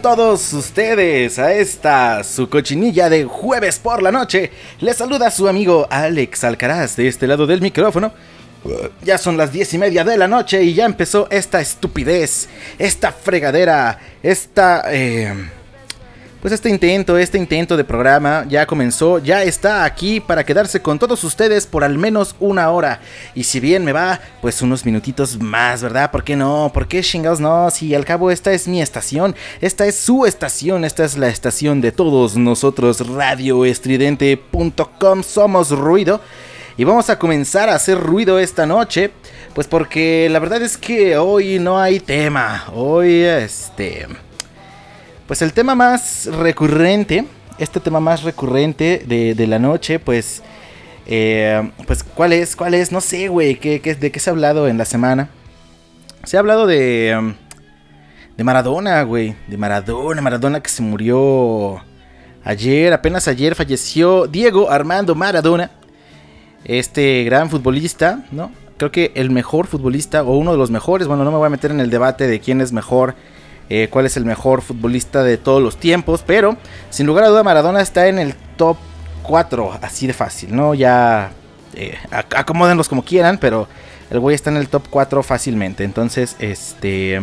Todos ustedes a esta su cochinilla de jueves por la noche. Les saluda su amigo Alex Alcaraz de este lado del micrófono. Ya son las diez y media de la noche y ya empezó esta estupidez, esta fregadera, esta... Eh, pues este intento, este intento de programa ya comenzó, ya está aquí para quedarse con todos ustedes por al menos una hora. Y si bien me va, pues unos minutitos más, ¿verdad? ¿Por qué no? ¿Por qué chingados no? Si al cabo esta es mi estación, esta es su estación, esta es la estación de todos nosotros, radioestridente.com, somos ruido. Y vamos a comenzar a hacer ruido esta noche, pues porque la verdad es que hoy no hay tema, hoy este pues el tema más recurrente, este tema más recurrente de, la noche, pues, eh, pues, ¿cuál es? ¿Cuál es? No sé, güey, ¿qué, de qué se ha hablado en la semana? Se ha hablado de, de Maradona, güey, de Maradona, Maradona que se murió ayer, apenas ayer falleció Diego Armando Maradona, este gran futbolista, ¿no? Creo que el mejor futbolista o uno de los mejores, bueno, no me voy a meter en el debate de quién es mejor eh, cuál es el mejor futbolista de todos los tiempos, pero sin lugar a duda Maradona está en el top 4, así de fácil, ¿no? Ya eh, acomódenlos como quieran, pero el güey está en el top 4 fácilmente. Entonces, este...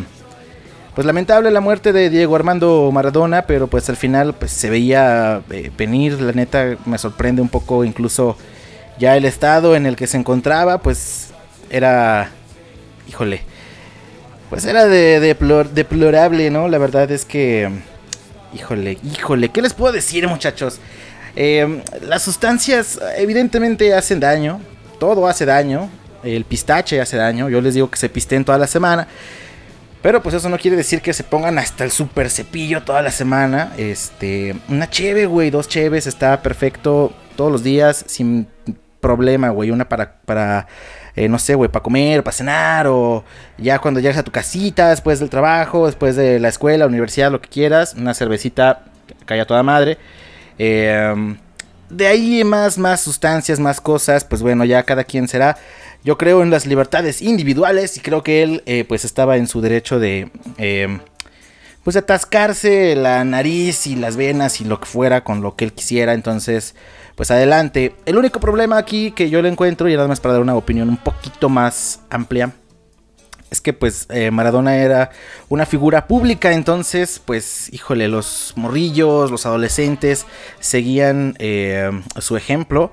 Pues lamentable la muerte de Diego Armando Maradona, pero pues al final pues se veía eh, venir, la neta me sorprende un poco incluso ya el estado en el que se encontraba, pues era, híjole, pues era de, deplorable, ¿no? La verdad es que, híjole, híjole, ¿qué les puedo decir muchachos? Em, las sustancias evidentemente hacen daño, todo hace daño, el pistache hace daño, yo les digo que se pisten toda la semana. Pero pues eso no quiere decir que se pongan hasta el super cepillo toda la semana. Este, una cheve, güey, dos cheves está perfecto todos los días sin problema, güey. Una para, para eh, no sé, güey, para comer, para cenar, o ya cuando llegas a tu casita, después del trabajo, después de la escuela, universidad, lo que quieras, una cervecita, calla toda madre. Em, de ahí más, más sustancias, más cosas, pues bueno, ya cada quien será. Yo creo en las libertades individuales y creo que él, eh, pues estaba en su derecho de em, pues atascarse la nariz y las venas y lo que fuera con lo que él quisiera. Entonces, pues adelante. El único problema aquí que yo le encuentro, y nada más para dar una opinión un poquito más amplia, es que pues eh, Maradona era una figura pública, entonces pues híjole, los morrillos, los adolescentes seguían eh, su ejemplo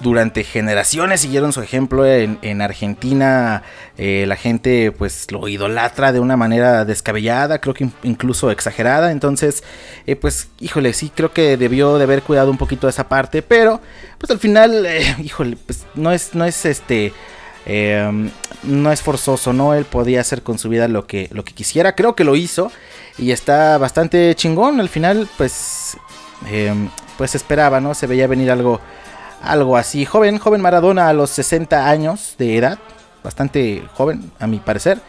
durante generaciones siguieron su ejemplo en, Argentina eh, la gente pues lo idolatra de una manera descabellada creo que incluso exagerada. Entonces eh, pues híjole sí creo que debió de haber cuidado un poquito esa parte pero pues al final eh, híjole pues no es no es este no es forzoso no él podía hacer con su vida lo que lo que quisiera. Creo que lo hizo y está bastante chingón. Al final pues pues esperaba no se veía venir algo algo así. Joven, joven Maradona a los 60 años de edad. Bastante joven, a mi parecer.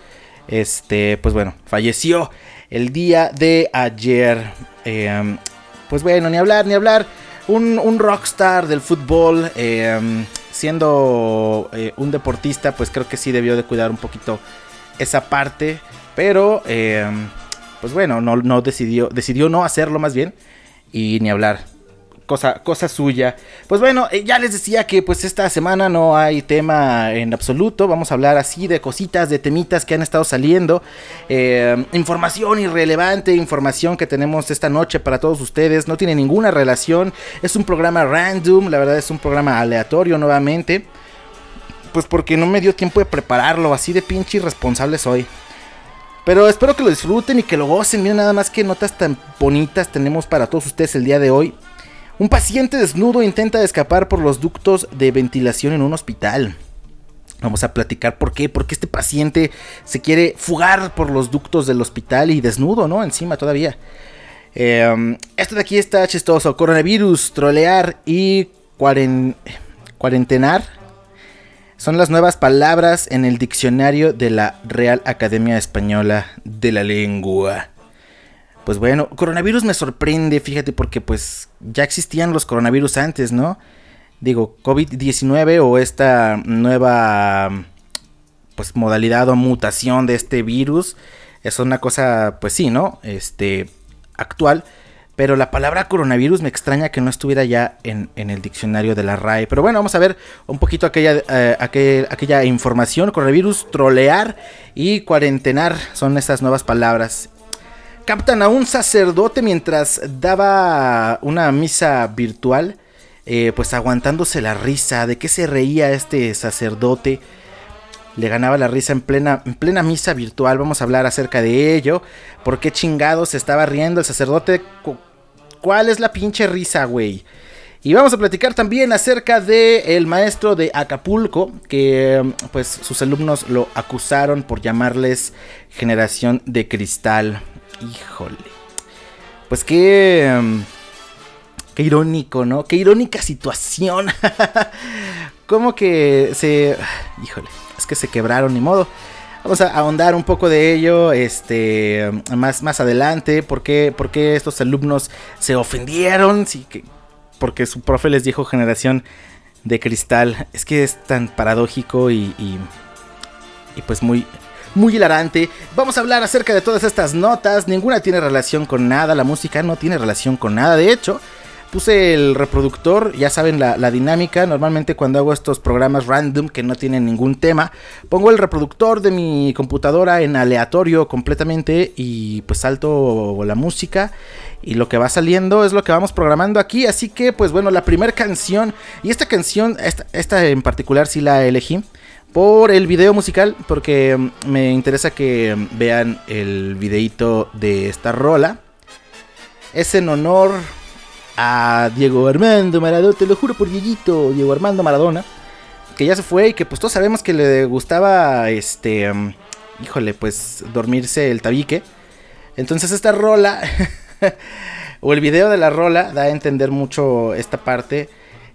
Este, pues bueno, falleció el día de ayer. Em, pues bueno, ni hablar, ni hablar. un, rockstar del fútbol, em, siendo eh, un deportista, pues creo que sí debió de cuidar un poquito esa parte. Pero, em, pues bueno, no, no decidió, decidió no hacerlo más bien. Y ni hablar cosa, cosa suya. Pues bueno, eh, ya les decía que pues esta semana no hay tema en absoluto. Vamos a hablar así de cositas, de temitas que han estado saliendo. Eh, información irrelevante, información que tenemos esta noche para todos ustedes. No tiene ninguna relación. Es un programa random, la verdad es un programa aleatorio nuevamente. Pues porque no me dio tiempo de prepararlo, así de pinche irresponsable soy. Pero espero que lo disfruten y que lo gocen. Miren nada más que notas tan bonitas tenemos para todos ustedes el día de hoy. Un paciente desnudo intenta escapar por los ductos de ventilación en un hospital. Vamos a platicar por qué, porque este paciente se quiere fugar por los ductos del hospital y desnudo, ¿no? Encima todavía. Em, esto de aquí está chistoso. Coronavirus, trolear y cuarentenar son las nuevas palabras en el diccionario de la Real Academia Española de la Lengua. Pues bueno, coronavirus me sorprende, fíjate, porque pues ya existían los coronavirus antes, ¿no? Digo, COVID-19 o esta nueva pues modalidad o mutación de este virus es una cosa, pues sí, ¿no? Este, actual. Pero la palabra coronavirus me extraña que no estuviera ya en, el diccionario de la RAE. Pero bueno, vamos a ver un poquito aquella, eh, aquella información. Coronavirus, trolear y cuarentenar son estas nuevas palabras captan a un sacerdote mientras daba una misa virtual, eh, pues aguantándose la risa. ¿De qué se reía este sacerdote? Le ganaba la risa en plena, en plena misa virtual. Vamos a hablar acerca de ello. ¿Por qué chingados se estaba riendo el sacerdote? ¿Cuál es la pinche risa, güey? Y vamos a platicar también acerca de el maestro de Acapulco, que pues sus alumnos lo acusaron por llamarles generación de cristal. Híjole. Pues qué... Em, qué irónico, ¿no? Qué irónica situación. Como que se... Híjole. Es que se quebraron, ni modo. Vamos a ahondar un poco de ello este, más, más adelante. ¿Por qué, estos alumnos se ofendieron? Sí, que, porque su profe les dijo generación de cristal. Es que es tan paradójico y, y, y pues muy, muy hilarante. Vamos a hablar acerca de todas estas notas. Ninguna tiene relación con nada. La música no tiene relación con nada. De hecho, puse el reproductor, ya saben la, dinámica, normalmente cuando hago estos programas random que no tienen ningún tema, pongo el reproductor de mi computadora en aleatorio completamente y pues salto la música y lo que va saliendo es lo que vamos programando aquí, así que pues bueno, la primera canción, y esta canción, esta, esta en particular sí la elegí, por el video musical, porque mm, me interesa que mm, vean el videito de esta rola. Es en honor a Diego Armando Maradona, te lo juro por Dieguito, Diego Armando Maradona, que ya se fue y que pues todos sabemos que le gustaba, este, mm, híjole, pues dormirse el tabique. Entonces esta rola, o el video de la rola, da a entender mucho esta parte.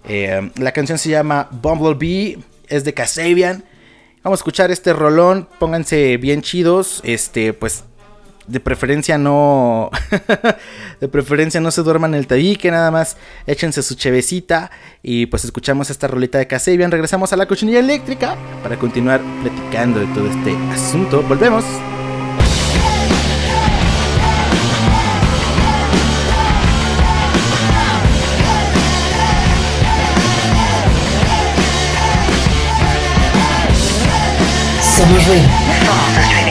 Eh, la canción se llama Bumblebee es de Kasabian. Vamos a escuchar este rolón, pónganse bien chidos, este, pues de preferencia no de preferencia no se duerman el tabique, nada más échense su chevecita y pues escuchamos esta rolita de Kasabian, regresamos a la cochinilla eléctrica para continuar platicando de todo este asunto. Volvemos. Somos ruido.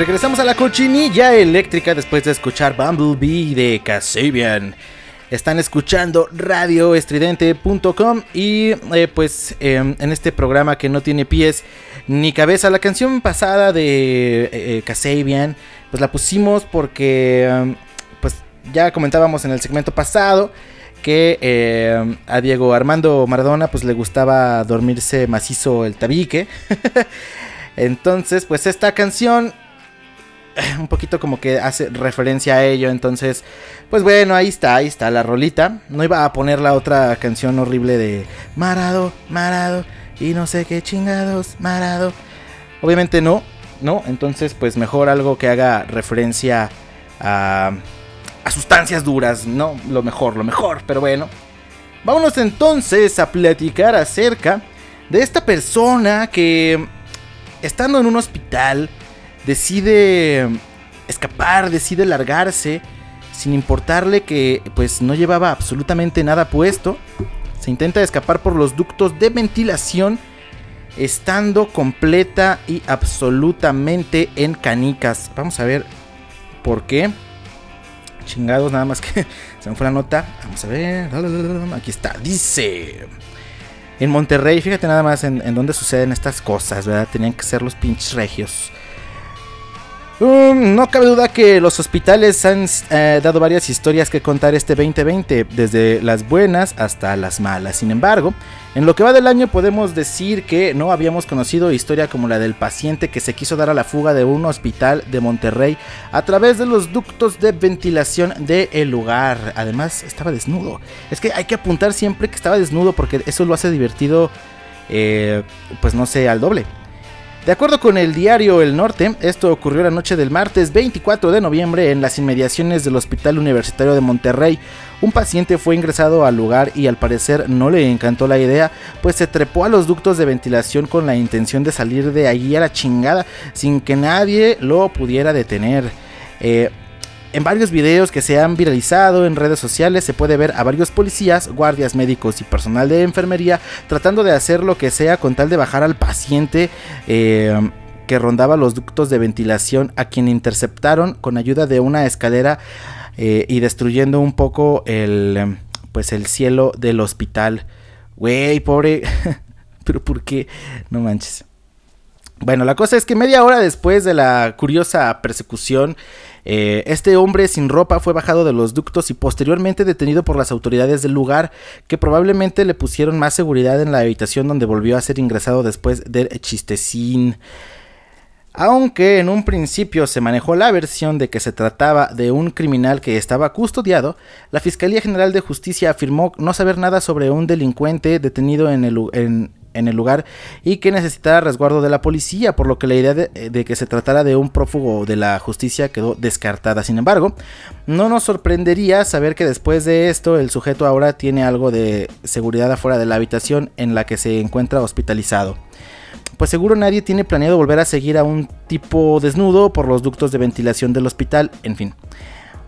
Regresamos a la cochinilla eléctrica después de escuchar Bumblebee de Kasabian. Están escuchando radioestridente.com y eh, pues em, en este programa que no tiene pies ni cabeza, la canción pasada de eh, eh, pues la pusimos porque em, pues ya comentábamos en el segmento pasado que eh, a Diego Armando Maradona pues le gustaba dormirse macizo el tabique. Entonces, pues esta canción un poquito como que hace referencia a ello. Entonces, pues bueno, ahí está, ahí está la rolita. No iba a poner la otra canción horrible de Marado, Marado y no sé qué chingados, Marado. Obviamente no, no. Entonces, pues mejor algo que haga referencia a, a sustancias duras, no, lo mejor, lo mejor. Pero bueno, vámonos entonces a platicar acerca de esta persona que estando en un hospital decide escapar, decide largarse, sin importarle que pues no llevaba absolutamente nada puesto. Se intenta escapar por los ductos de ventilación, estando completa y absolutamente en canicas. Vamos a ver por qué. Chingados, nada más que se me fue la nota. Vamos a ver. Aquí está. Dice. En Monterrey, fíjate nada más en, en dónde suceden estas cosas, ¿verdad? Tenían que ser los pinches regios. Um, no cabe duda que los hospitales han eh, dado varias historias que contar este 2020, desde las buenas hasta las malas. Sin embargo, en lo que va del año podemos decir que no habíamos conocido historia como la del paciente que se quiso dar a la fuga de un hospital de Monterrey a través de los ductos de ventilación del lugar. Además, estaba desnudo. Es que hay que apuntar siempre que estaba desnudo porque eso lo hace divertido, eh, pues no sé, al doble. De acuerdo con el diario El Norte, esto ocurrió la noche del martes 24 de noviembre en las inmediaciones del Hospital Universitario de Monterrey. Un paciente fue ingresado al lugar y al parecer no le encantó la idea, pues se trepó a los ductos de ventilación con la intención de salir de allí a la chingada sin que nadie lo pudiera detener. Eh, en varios videos que se han viralizado en redes sociales se puede ver a varios policías, guardias médicos y personal de enfermería tratando de hacer lo que sea con tal de bajar al paciente eh, que rondaba los ductos de ventilación a quien interceptaron con ayuda de una escalera eh, y destruyendo un poco el, pues el cielo del hospital. Güey, pobre. Pero ¿por qué? No manches. Bueno, la cosa es que media hora después de la curiosa persecución, eh, este hombre sin ropa fue bajado de los ductos y posteriormente detenido por las autoridades del lugar, que probablemente le pusieron más seguridad en la habitación donde volvió a ser ingresado después del chistecín. Aunque en un principio se manejó la versión de que se trataba de un criminal que estaba custodiado, la Fiscalía General de Justicia afirmó no saber nada sobre un delincuente detenido en el, en, en el lugar y que necesitara resguardo de la policía, por lo que la idea de, de, que se tratara de un prófugo de la justicia quedó descartada. Sin embargo, no nos sorprendería saber que después de esto el sujeto ahora tiene algo de seguridad afuera de la habitación en la que se encuentra hospitalizado. Pues seguro nadie tiene planeado volver a seguir a un tipo desnudo por los ductos de ventilación del hospital, en fin.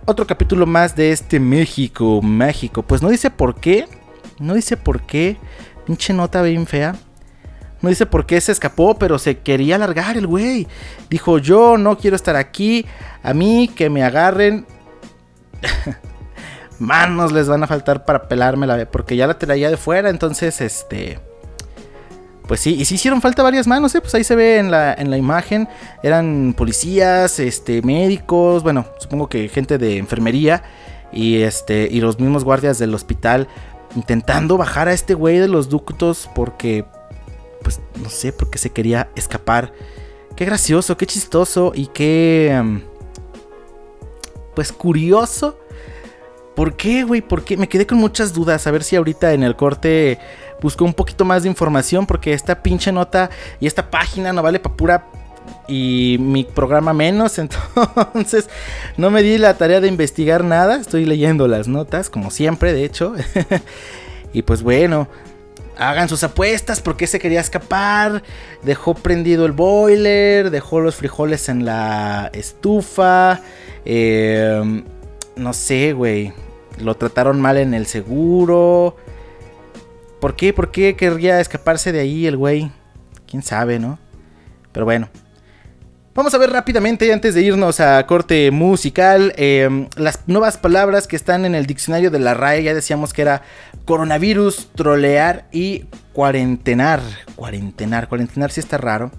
Otro capítulo más de este México, México. Pues no dice por qué, no dice por qué Pinche nota bien fea. No dice por qué se escapó, pero se quería largar el güey. Dijo, yo no quiero estar aquí. A mí que me agarren. Manos les van a faltar para pelármela. Porque ya la traía de fuera. Entonces, este... Pues sí, y sí hicieron falta varias manos, ¿eh? Pues ahí se ve en la, en la imagen. Eran policías, este, médicos, bueno, supongo que gente de enfermería. Y este. Y los mismos guardias del hospital intentando bajar a este güey de los ductos porque, pues, no sé, porque se quería escapar. Qué gracioso, qué chistoso y qué, pues, curioso. ¿Por qué, güey? ¿Por qué? Me quedé con muchas dudas. A ver si ahorita en el corte busco un poquito más de información porque esta pinche nota y esta página no vale para pura y mi programa menos, entonces no me di la tarea de investigar nada, estoy leyendo las notas, como siempre, de hecho. y pues bueno, hagan sus apuestas, porque se quería escapar, dejó prendido el boiler, dejó los frijoles en la estufa, eh, no sé, güey, lo trataron mal en el seguro. ¿Por qué? ¿Por qué querría escaparse de ahí el güey? ¿Quién sabe, no? Pero bueno, Vamos a ver rápidamente, antes de irnos a corte musical, eh, las nuevas palabras que están en el diccionario de la RAE. Ya decíamos que era coronavirus, trolear y cuarentenar. Cuarentenar, cuarentenar sí está raro.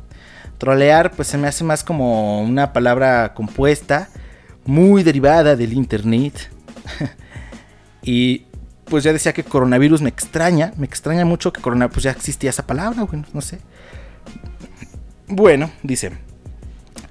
Trolear, pues se me hace más como una palabra compuesta, muy derivada del internet. y pues ya decía que coronavirus me extraña, me extraña mucho que coronavirus, pues ya existía esa palabra, bueno, no sé. Bueno, dice.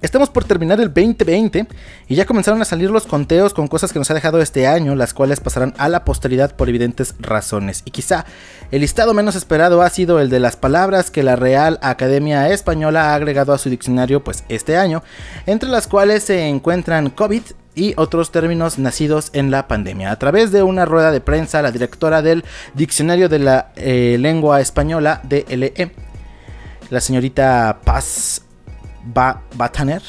Estamos por terminar el 2020 y ya comenzaron a salir los conteos con cosas que nos ha dejado este año, las cuales pasarán a la posteridad por evidentes razones. Y quizá el listado menos esperado ha sido el de las palabras que la Real Academia Española ha agregado a su diccionario pues este año, entre las cuales se encuentran COVID, y otros términos nacidos en la pandemia. A través de una rueda de prensa, la directora del Diccionario de la eh, Lengua Española, DLE, la señorita Paz ba Bataner,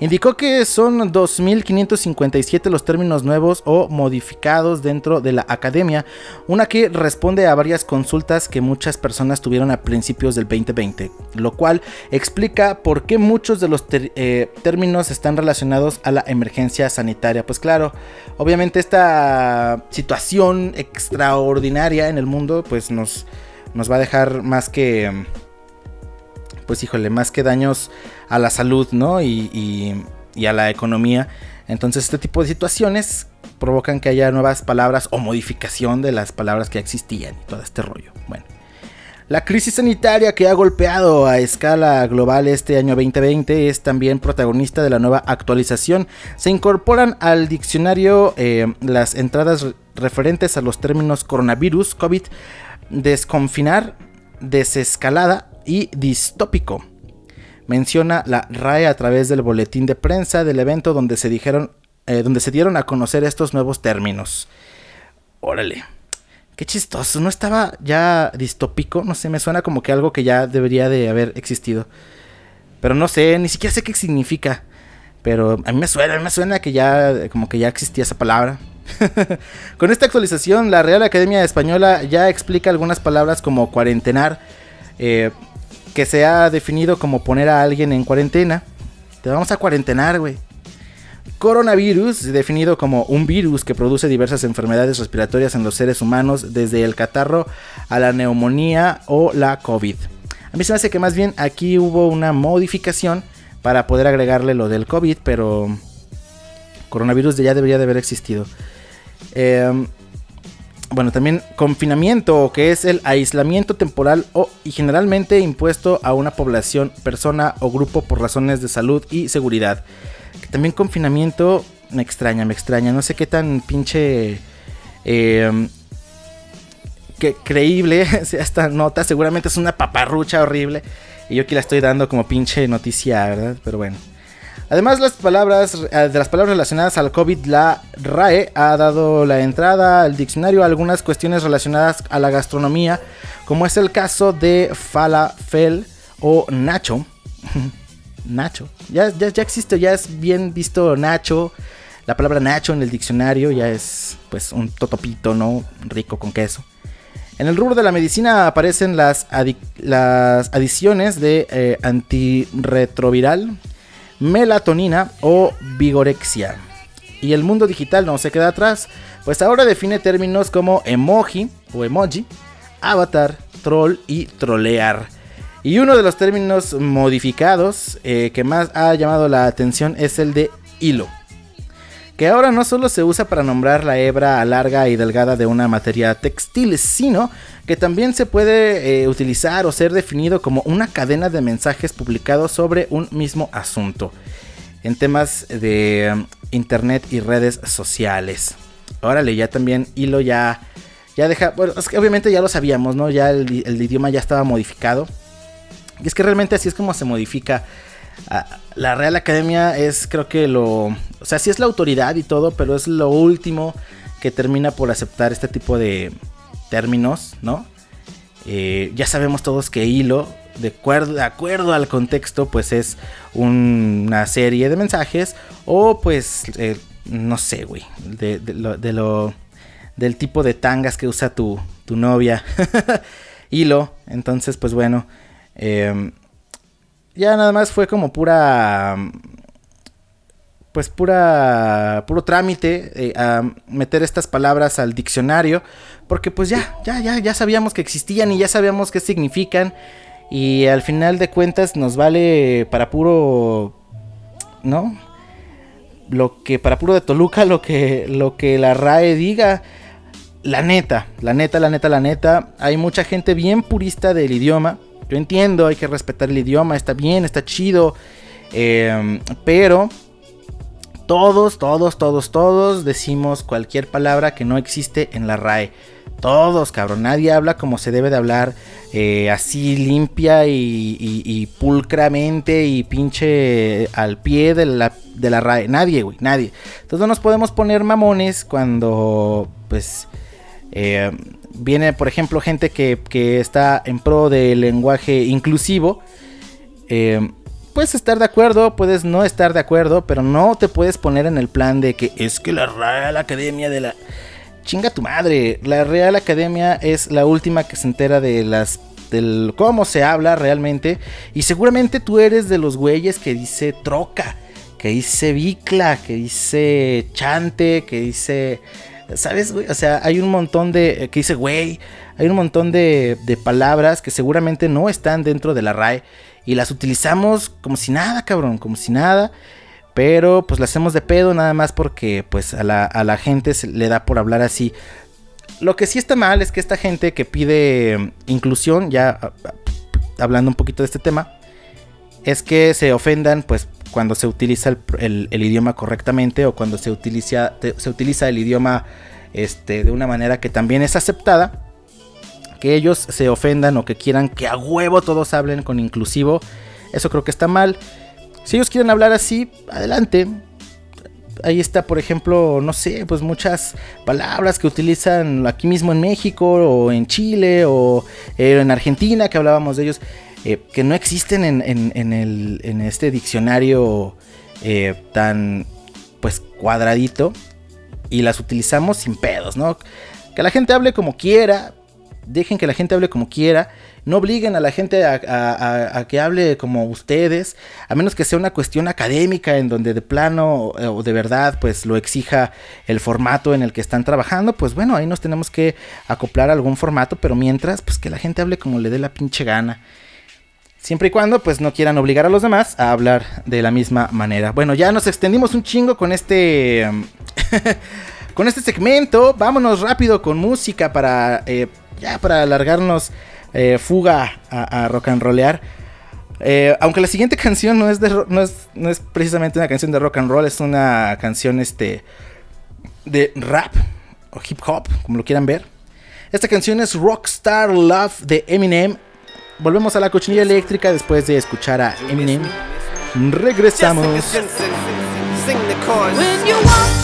indicó que son 2.557 los términos nuevos o modificados dentro de la academia, una que responde a varias consultas que muchas personas tuvieron a principios del 2020, lo cual explica por qué muchos de los eh, términos están relacionados a la emergencia sanitaria. Pues claro, obviamente esta situación extraordinaria en el mundo pues nos, nos va a dejar más que pues híjole, más que daños a la salud, ¿no? Y, y, a la economía. Entonces este tipo de situaciones provocan que haya nuevas palabras o modificación de las palabras que existían y todo este rollo. Bueno. La crisis sanitaria que ha golpeado a escala global este año 2020 es también protagonista de la nueva actualización. Se incorporan al diccionario eh, las entradas referentes a los términos coronavirus, COVID, desconfinar, desescalada, y distópico. Menciona la RAE a través del boletín de prensa del evento donde se dijeron, eh, donde se dieron a conocer estos nuevos términos. Órale. Qué chistoso, ¿no estaba ya distópico? No sé, me suena como que algo que ya debería de haber existido. Pero no sé, ni siquiera sé qué significa. Pero a mí me suena, a mí me suena que ya, como que ya existía esa palabra. Con esta actualización, la Real Academia Española ya explica algunas palabras como cuarentenar, eh, que se ha definido como poner a alguien en cuarentena. Te vamos a cuarentenar, güey. Coronavirus, definido como un virus que produce diversas enfermedades respiratorias en los seres humanos, desde el catarro a la neumonía o la COVID. A mí se me hace que más bien aquí hubo una modificación para poder agregarle lo del COVID, pero coronavirus ya debería de haber existido. Eh, bueno, también confinamiento, que es el aislamiento temporal o, y generalmente impuesto a una población, persona o grupo por razones de salud y seguridad. También confinamiento me extraña, me extraña. No sé qué tan pinche... Eh, que creíble sea esta nota. Seguramente es una paparrucha horrible. Y yo aquí la estoy dando como pinche noticia, ¿verdad? Pero bueno. Además, las palabras, eh, de las palabras relacionadas al COVID, la RAE ha dado la entrada al diccionario a algunas cuestiones relacionadas a la gastronomía, como es el caso de falafel o nacho. nacho. Ya, ya, ya existe, ya es bien visto nacho. La palabra nacho en el diccionario ya es pues un totopito, ¿no? Rico con queso. En el rubro de la medicina aparecen las, las adiciones de eh, antirretroviral, melatonina o vigorexia. Y el mundo digital no se queda atrás, pues ahora define términos como emoji o emoji, avatar, troll y trolear. Y uno de los términos modificados eh, que más ha llamado la atención es el de hilo que ahora no solo se usa para nombrar la hebra larga y delgada de una materia textil, sino que también se puede eh, utilizar o ser definido como una cadena de mensajes publicados sobre un mismo asunto en temas de um, internet y redes sociales. Órale, ya también hilo ya ya deja, bueno, es que obviamente ya lo sabíamos, ¿no? Ya el, el idioma ya estaba modificado. Y es que realmente así es como se modifica Ah, la Real Academia es creo que lo... O sea, sí es la autoridad y todo, pero es lo último que termina por aceptar este tipo de términos, ¿no? Eh, ya sabemos todos que hilo, de acuerdo, al contexto, pues es un- una serie de mensajes o pues, eh, no sé, güey, de, de lo, de lo- del tipo de tangas que usa tu, tu novia. hilo, entonces pues bueno. em, ya nada más fue como pura pues pura puro trámite eh, a meter estas palabras al diccionario porque pues ya ya ya ya sabíamos que existían y ya sabíamos qué significan y al final de cuentas nos vale para puro no lo que para puro de Toluca lo que lo que la RAE diga la neta, la neta, la neta, la neta, hay mucha gente bien purista del idioma. Yo entiendo, hay que respetar el idioma, está bien, está chido. eh, pero todos, todos, todos, todos decimos cualquier palabra que no existe en la RAE. Todos, cabrón. Nadie habla como se debe de hablar. eh, así limpia y, y- pulcramente y pinche al pie de la, de la RAE. Nadie, güey, nadie. Entonces no nos podemos poner mamones cuando, pues, eh, viene, por ejemplo, gente que, que está en pro del lenguaje inclusivo. Eh, puedes estar de acuerdo, puedes no estar de acuerdo, pero no te puedes poner en el plan de que es que la Real Academia de la... Chinga tu madre, la Real Academia es la última que se entera de las... del cómo se habla realmente. Y seguramente tú eres de los güeyes que dice troca, que dice bicla, que dice chante, que dice... ¿Sabes, güey? O sea, hay un montón de... que dice güey. Hay un montón de, de palabras que seguramente no están dentro de la RAE. Y las utilizamos como si nada, cabrón. Como si nada. Pero pues las hacemos de pedo nada más porque pues a la, a la gente se le da por hablar así. Lo que sí está mal es que esta gente que pide mm, inclusión, ya a- a- hablando un poquito de este tema, es que se ofendan pues cuando se utiliza el, el- el idioma correctamente o cuando se utiliza, se utiliza el idioma este, de una manera que también es aceptada. Que ellos se ofendan o que quieran que a huevo todos hablen con inclusivo. Eso creo que está mal. Si ellos quieren hablar así, adelante. Ahí está, por ejemplo, no sé, pues muchas palabras que utilizan aquí mismo en México o en Chile o eh, en Argentina, que hablábamos de ellos, eh, que no existen en, en- en este diccionario eh, tan, pues, cuadradito y las utilizamos sin pedos, ¿no? Que la gente hable como quiera, dejen que la gente hable como quiera, no obliguen a la gente a, que hable como ustedes, a menos que sea una cuestión académica en donde de plano eh, o de verdad pues lo exija el formato en el que están trabajando, pues bueno, ahí nos tenemos que acoplar a algún formato, pero mientras pues que la gente hable como le dé la pinche gana. Siempre y cuando pues no quieran obligar a los demás a hablar de la misma manera. Bueno, ya nos extendimos un chingo con este um, con este segmento. Vámonos rápido con música para eh, ya para alargarnos eh, fuga a, a rock and rollear. Eh, aunque la siguiente canción no es, de, ro- no, es, no es precisamente una canción de rock and roll, es una canción este, de rap o hip hop, como lo quieran ver. Esta canción es Rockstar Love de Eminem. Volvemos a la cochinilla eléctrica después de escuchar a Eminem. Regresamos. When you walked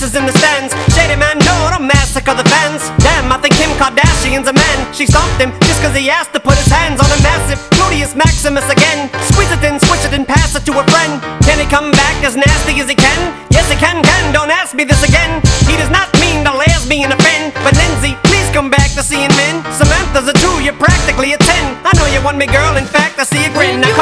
massive in the stands. Shady man, no, don't massacre the fans. Damn, I think Kim Kardashian's a man. She stopped him just cause he asked to put his hands on a massive Gluteus Maximus again. Squeeze it in, switch it and pass it to a friend. Can he come back as nasty as he can? Yes, he can, can. Don't ask me this again. He does not mean the lesbian offend. But Lindsay, please come back to seeing men. Samantha's a two, you're practically a ten. I know you want me, girl. In fact, I see a grin. Now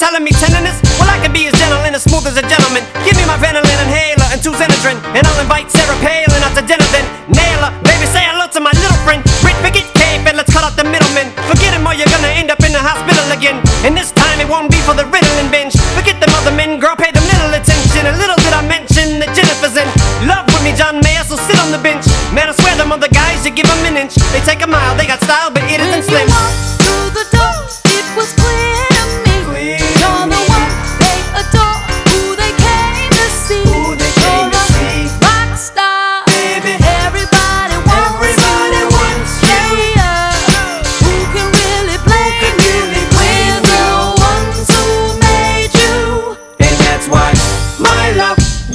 telling me tenderness? Well, I can be as gentle and as smooth as a gentleman. Give me my Ventolin inhaler and two Xenadrin, and I'll invite Sarah Palin out to dinner then. Nail her, baby, say hello to my little friend. Rick, forget Cape and let's cut out the middleman. Forget him or you're gonna end up in the hospital again. And this time it won't be for the Ritalin binge. Forget them other men, girl, pay them little attention. And little did I mention that Jennifer's in love with me, John Mayer, so sit on the bench. Man, I swear them other guys, you give them an inch. They take a mile, they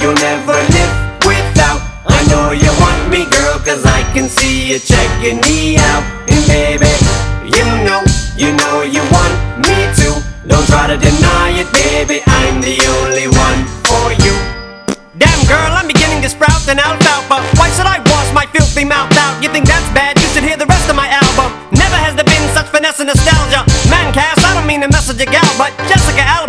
you'll never live without. I know you want me, girl, cause I can see you checking me out. And baby, you know, you know you want me to. Don't try to deny it, baby, I'm the only one for you. Damn girl, I'm beginning to sprout an alfalfa. Why should I wash my filthy mouth out? You think that's bad? You should hear the rest of my album. Never has there been such finesse and nostalgia. Man, Cass, I don't mean to message a gal, but Jessica Alba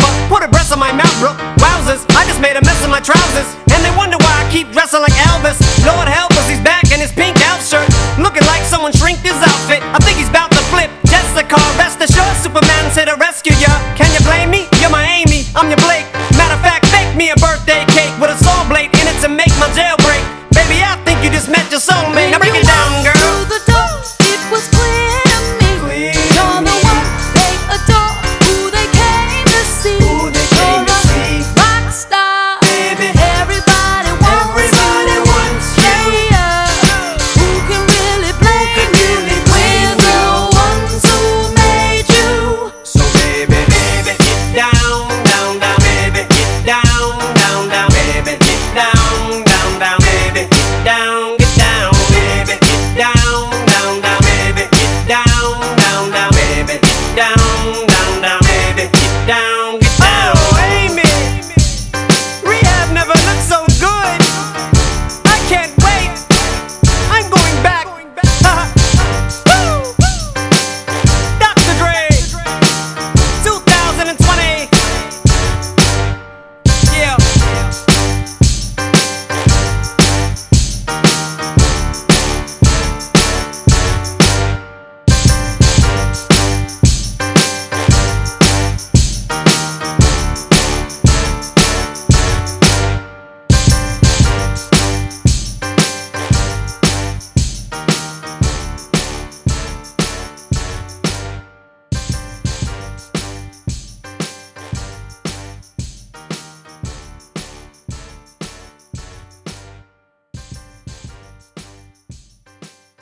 my trousers. And they wonder why I keep dressing like Elvis. Lord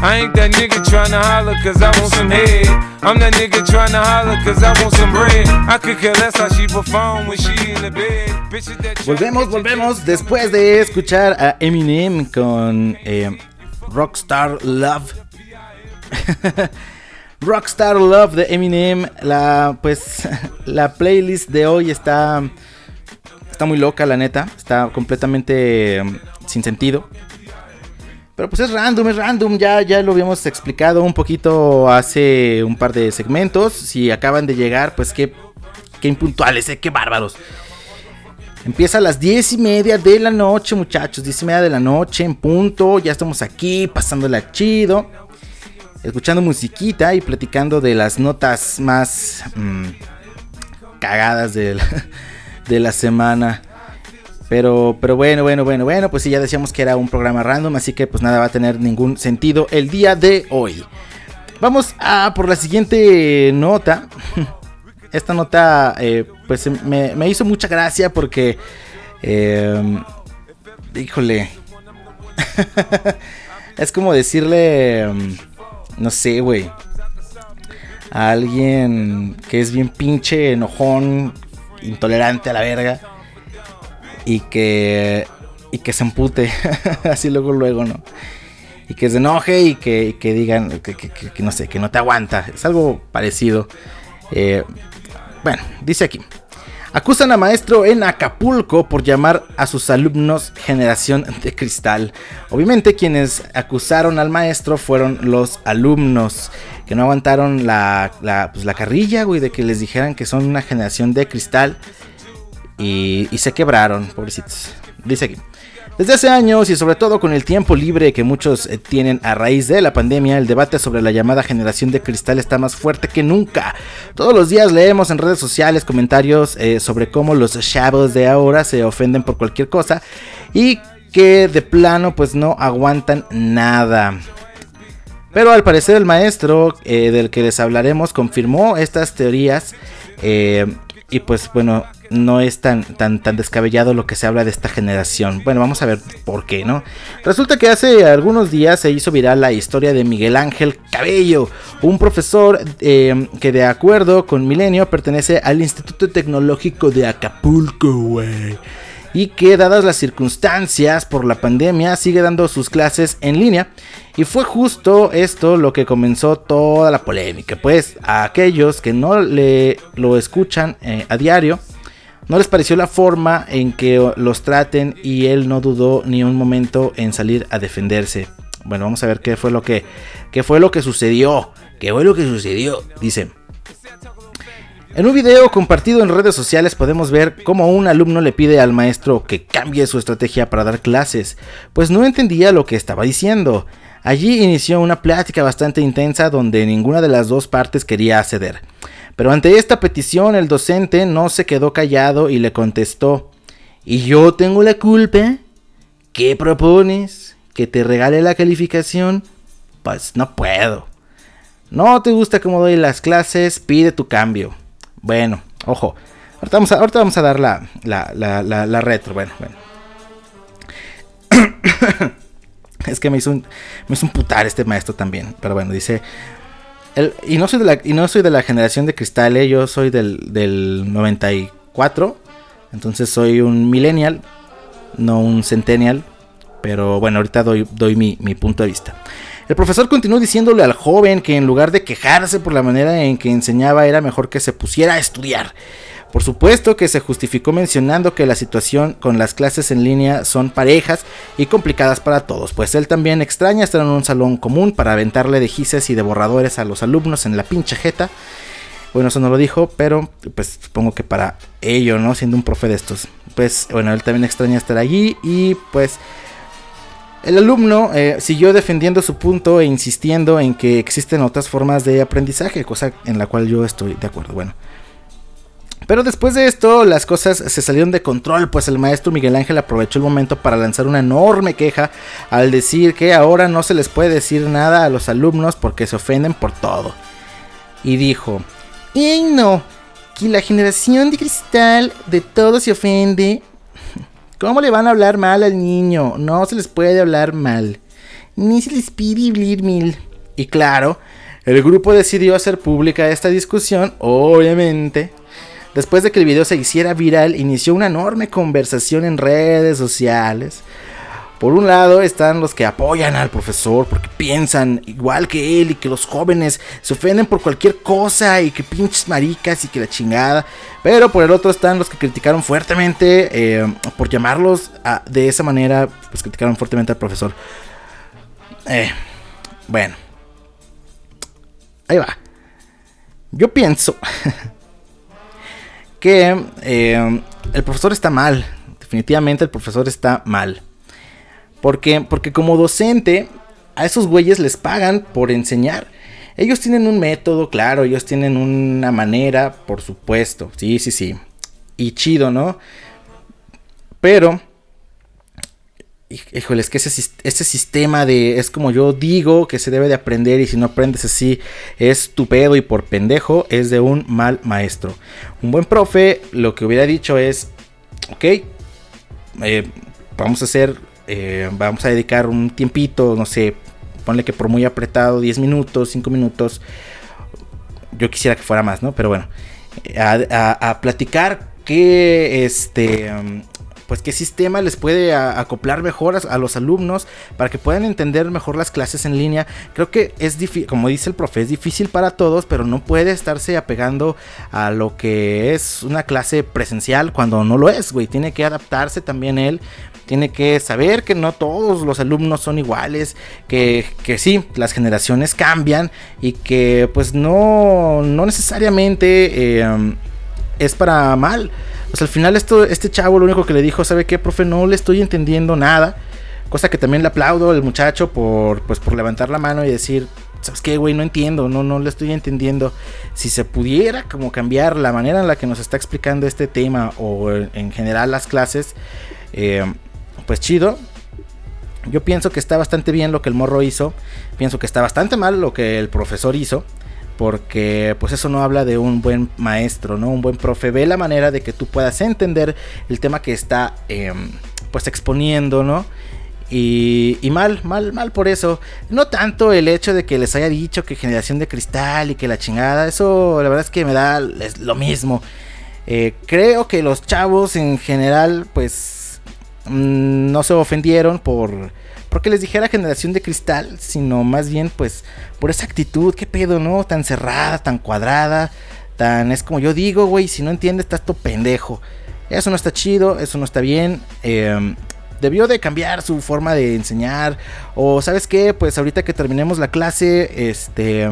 I ain't that nigga trying to holler cause I want some head. I'm that nigga trying to holler cause I want some bread. I could care less how she perform when she in the bed. Volvemos, volvemos después de escuchar a Eminem con eh, Rockstar Love. Rockstar Love de Eminem. La pues la playlist de hoy está está muy loca, la neta. Está completamente mm, sin sentido. Pero pues es random, es random. Ya, ya lo habíamos explicado un poquito hace un par de segmentos. Si acaban de llegar, pues qué, qué impuntuales, eh, qué bárbaros. Empieza a las 10 y media de la noche, muchachos. 10 y media de la noche en punto. Ya estamos aquí pasándola chido. Escuchando musiquita y platicando de las notas más mm, cagadas de la, de la semana. Pero, pero bueno, bueno, bueno, bueno, pues sí, ya decíamos que era un programa random, así que pues nada va a tener ningún sentido el día de hoy. Vamos a por la siguiente nota. Esta nota, eh, pues me, me hizo mucha gracia porque, eh, híjole, es como decirle, mm, no sé, güey, a alguien que es bien pinche, enojón, intolerante a la verga y que y que se empute así luego luego no y que se enoje y que, que digan que, que- que- que no sé que no te aguanta. Es algo parecido. Eh, bueno dice aquí. Acusan a maestro en Acapulco por llamar a sus alumnos generación de cristal. Obviamente quienes acusaron al maestro fueron los alumnos que no aguantaron la, la, pues, la carrilla güey de que les dijeran que son una generación de cristal y, y se quebraron, pobrecitos. Dice aquí. Desde hace años y sobre todo con el tiempo libre que muchos eh, tienen a raíz de la pandemia, el debate sobre la llamada generación de cristal está más fuerte que nunca. Todos los días leemos en redes sociales comentarios eh, sobre cómo los chavos de ahora se ofenden por cualquier cosa y que de plano pues no aguantan nada. Pero al parecer el maestro eh, del que les hablaremos confirmó estas teorías y pues bueno, no es tan, tan, tan descabellado lo que se habla de esta generación. Bueno, vamos a ver por qué, ¿no? Resulta que hace algunos días se hizo viral la historia de Miguel Ángel Cabello, un profesor eh, que de acuerdo con Milenio pertenece al Instituto Tecnológico de Acapulco, y que dadas las circunstancias por la pandemia sigue dando sus clases en línea y fue justo esto lo que comenzó toda la polémica pues a aquellos que no le lo escuchan eh, a diario no les pareció la forma en que los traten y él no dudó ni un momento en salir a defenderse bueno vamos a ver qué fue lo que qué fue lo que sucedió qué fue lo que sucedió dice en un video compartido en redes sociales podemos ver cómo un alumno le pide al maestro que cambie su estrategia para dar clases, pues no entendía lo que estaba diciendo. Allí inició una plática bastante intensa donde ninguna de las dos partes quería ceder. Pero ante esta petición el docente no se quedó callado y le contestó, ¿y yo tengo la culpa? ¿Qué propones? ¿Que te regale la calificación? Pues no puedo. No te gusta cómo doy las clases, pide tu cambio. Bueno, ojo. Ahorita vamos a, a dar la- la retro. Bueno, bueno. es que me hizo, un, me hizo un putar este maestro también. Pero bueno, dice. Y, no soy de la, y no soy de la generación de cristal, eh, yo soy del, del 94. Entonces soy un millennial, no un centennial. Pero bueno, ahorita doy, doy mi, mi punto de vista. El profesor continuó diciéndole al joven que en lugar de quejarse por la manera en que enseñaba era mejor que se pusiera a estudiar. Por supuesto que se justificó mencionando que la situación con las clases en línea son parejas y complicadas para todos, pues él también extraña estar en un salón común para aventarle de gises y de borradores a los alumnos en la pinche jeta. Bueno, eso no lo dijo, pero pues supongo que para ello, ¿no? Siendo un profe de estos. Pues bueno, él también extraña estar allí y pues el alumno eh, siguió defendiendo su punto e insistiendo en que existen otras formas de aprendizaje, cosa en la cual yo estoy de acuerdo. Bueno. Pero después de esto las cosas se salieron de control, pues el maestro Miguel Ángel aprovechó el momento para lanzar una enorme queja al decir que ahora no se les puede decir nada a los alumnos porque se ofenden por todo. Y dijo, ¡Ey no! Que la generación de cristal de todo se ofende. ¿Cómo le van a hablar mal al niño? No se les puede hablar mal. Ni se les pide mil. Y claro, el grupo decidió hacer pública esta discusión, obviamente. Después de que el video se hiciera viral, inició una enorme conversación en redes sociales. Por un lado están los que apoyan al profesor porque piensan igual que él y que los jóvenes se ofenden por cualquier cosa y que pinches maricas y que la chingada. Pero por el otro están los que criticaron fuertemente eh, por llamarlos de esa manera, pues criticaron fuertemente al profesor. Eh, bueno, ahí va. Yo pienso que eh, el profesor está mal. Definitivamente el profesor está mal. ¿Por qué? Porque como docente, a esos güeyes les pagan por enseñar. Ellos tienen un método, claro, ellos tienen una manera, por supuesto. Sí, sí, sí. Y chido, ¿no? Pero, híjole, es que ese, ese sistema de, es como yo digo que se debe de aprender y si no aprendes así es tu pedo y por pendejo, es de un mal maestro. Un buen profe lo que hubiera dicho es, ok, eh, vamos a hacer, eh, vamos a dedicar un tiempito, no sé, ponle que por muy apretado, 10 minutos, 5 minutos, yo quisiera que fuera más, ¿no? Pero bueno, a, a- platicar qué, este, pues qué sistema les puede acoplar mejor a, los alumnos para que puedan entender mejor las clases en línea. Creo que es difícil, como dice el profe, es difícil para todos, pero no puede estarse apegando a lo que es una clase presencial cuando no lo es, güey. Tiene que adaptarse también él. Tiene que saber que no todos los alumnos son iguales, que, que sí, las generaciones cambian y que pues no, no necesariamente eh, es para mal. Sea, al final esto, este chavo lo único que le dijo, ¿sabe qué, profe? No le estoy entendiendo nada. Cosa que también le aplaudo al muchacho por, pues, por levantar la mano y decir, ¿sabes qué, güey? No entiendo, no, no le estoy entendiendo. Si se pudiera como cambiar la manera en la que nos está explicando este tema o en en general las clases, eh, pues chido. Yo pienso que está bastante bien lo que el morro hizo. Pienso que está bastante mal lo que el profesor hizo. Porque pues eso no habla de un buen maestro, ¿no? Un buen profe. Ve la manera de que tú puedas entender el tema que está eh, pues exponiendo, ¿no? Y, y mal, mal, mal por eso. No tanto el hecho de que les haya dicho que generación de cristal y que la chingada. Eso la verdad es que me da lo mismo. Eh, creo que los chavos en general pues mm, no se ofendieron por porque les dijera generación de cristal, sino más bien pues por esa actitud, qué pedo, ¿no? Tan cerrada, tan cuadrada, tan es como yo digo, güey, si no entiendes estás todo pendejo. Eso no está chido, eso no está bien. eh, debió de cambiar su forma de enseñar o sabes qué, pues ahorita que terminemos la clase, este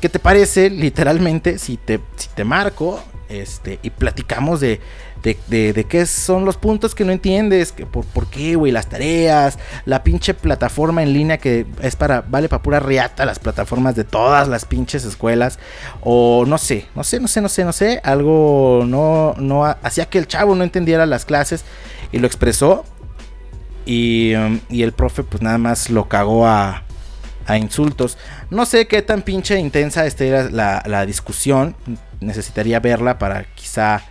¿Qué te parece, literalmente, si te, si te marco este, y platicamos de, de, de- qué son los puntos que no entiendes? Que por, ¿Por qué, güey? Las tareas, la pinche plataforma en línea que es para, vale para pura riata, las plataformas de todas las pinches escuelas. O no sé, no sé, no sé, no sé, no sé. Algo no, no ha- hacía que el chavo no entendiera las clases y lo expresó. Y, um, y el profe, pues nada más lo cagó a, a insultos. No sé qué tan pinche intensa esté la- la discusión. Necesitaría verla para quizá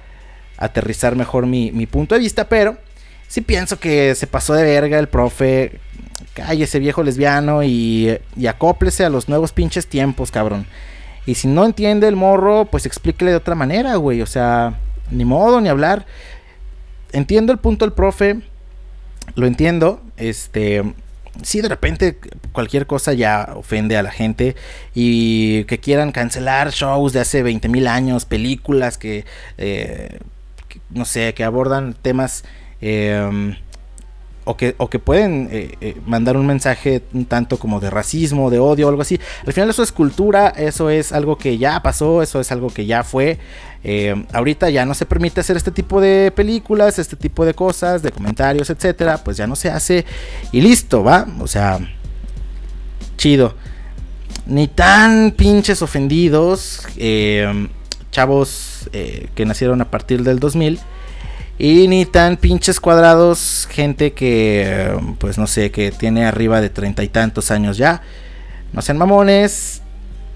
aterrizar mejor mi, mi punto de vista. Pero sí pienso que se pasó de verga el profe. Cállese viejo lesbiano y, y acóplese a los nuevos pinches tiempos, cabrón. Y si no entiende el morro, pues explíquele de otra manera, güey. O sea, ni modo, ni hablar. Entiendo el punto del profe. Lo entiendo. Este sí, de repente cualquier cosa ya ofende a la gente y que quieran cancelar shows de hace 20 mil años, películas que, eh, que, no sé, que abordan temas... eh, o que, o que pueden eh, eh, mandar un mensaje un tanto como de racismo, de odio algo así. Al final eso es cultura, eso es algo que ya pasó, eso es algo que ya fue. Eh, ahorita ya no se permite hacer este tipo de películas, este tipo de cosas, de comentarios, etcétera. Pues ya no se hace y listo, ¿va? O sea, chido. Ni tan pinches ofendidos, eh, chavos eh, que nacieron a partir del 2000. Y ni tan pinches cuadrados, gente que, pues no sé, que tiene arriba de treinta y tantos años ya. No sean mamones,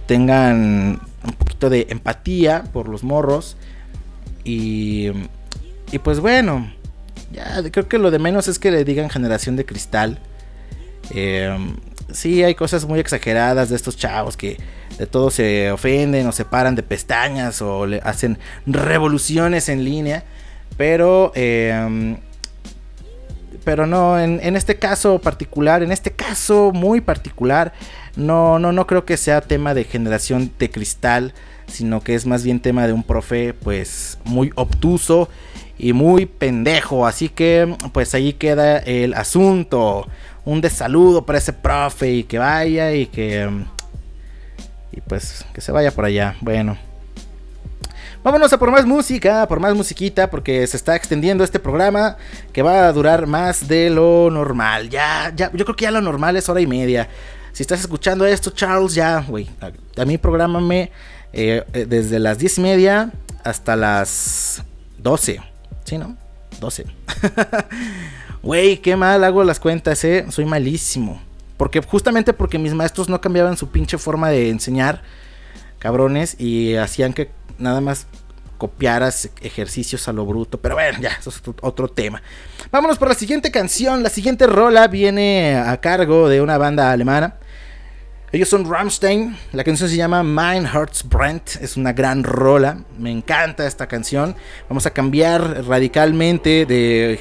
tengan un poquito de empatía por los morros. Y, y pues bueno, ya creo que lo de menos es que le digan generación de cristal. Eh, sí, hay cosas muy exageradas de estos chavos que de todo se ofenden o se paran de pestañas o le hacen revoluciones en línea. Pero, eh, pero no, en, en, este caso particular, en este caso muy particular, no, no, no creo que sea tema de generación de cristal, sino que es más bien tema de un profe, pues, muy obtuso y muy pendejo. Así que, pues ahí queda el asunto. Un desaludo para ese profe y que vaya y que... Y pues que se vaya por allá. Bueno. Vámonos a por más música, por más musiquita, porque se está extendiendo este programa que va a durar más de lo normal. Ya, ya, yo creo que ya lo normal es hora y media. Si estás escuchando esto, Charles, ya, güey. A, a, mí prográmame eh, desde las 10 y media hasta las 12. ¿Sí, no? 12. Güey, qué mal hago las cuentas, eh. Soy malísimo. Porque justamente porque mis maestros no cambiaban su pinche forma de enseñar, cabrones, y hacían que nada más copiaras ejercicios a lo bruto. Pero bueno, ya, eso es otro tema. Vámonos por la siguiente canción. La siguiente rola viene a cargo de una banda alemana. Ellos son Rammstein. La canción se llama Mein Hearts Brand. Es una gran rola. Me encanta esta canción. Vamos a cambiar radicalmente de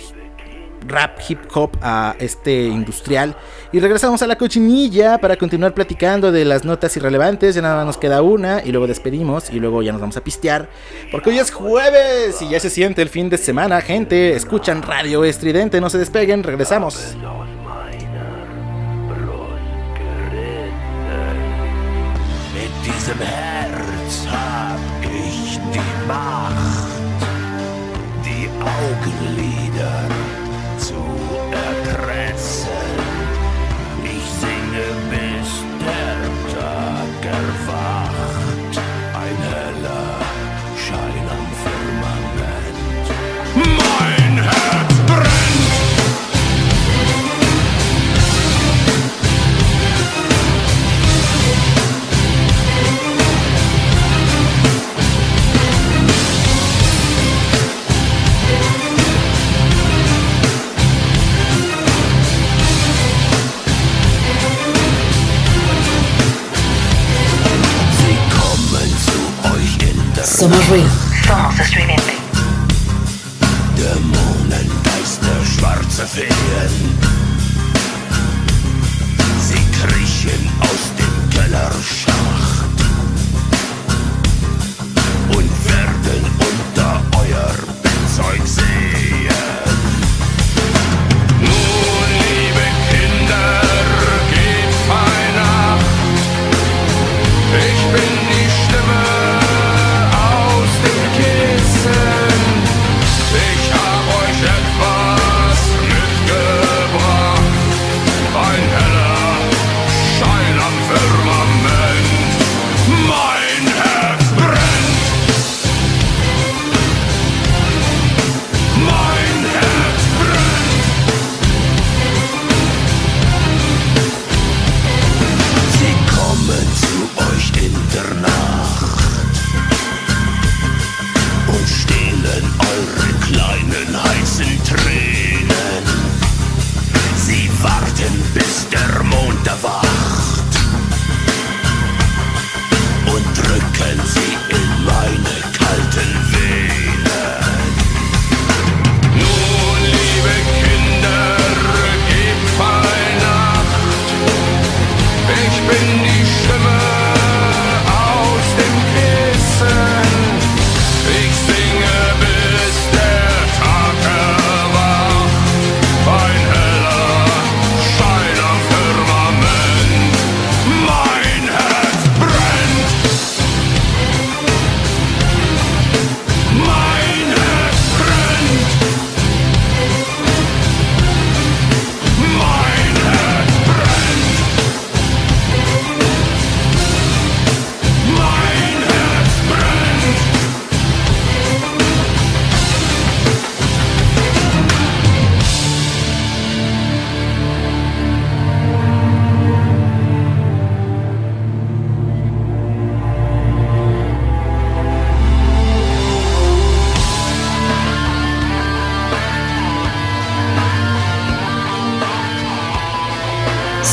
rap hip hop a este industrial. Y regresamos a la cochinilla para continuar platicando de las notas irrelevantes. Ya nada más nos queda una y luego despedimos y luego ya nos vamos a pistear. Porque hoy es jueves y ya se siente el fin de semana, gente. Escuchan Radio Estridente, no se despeguen, regresamos. Diesem Herz hab ich die Macht, Sommerreal. Somos Dämonen, Geister, schwarze Feen. Sie kriechen aus dem Kellerschacht.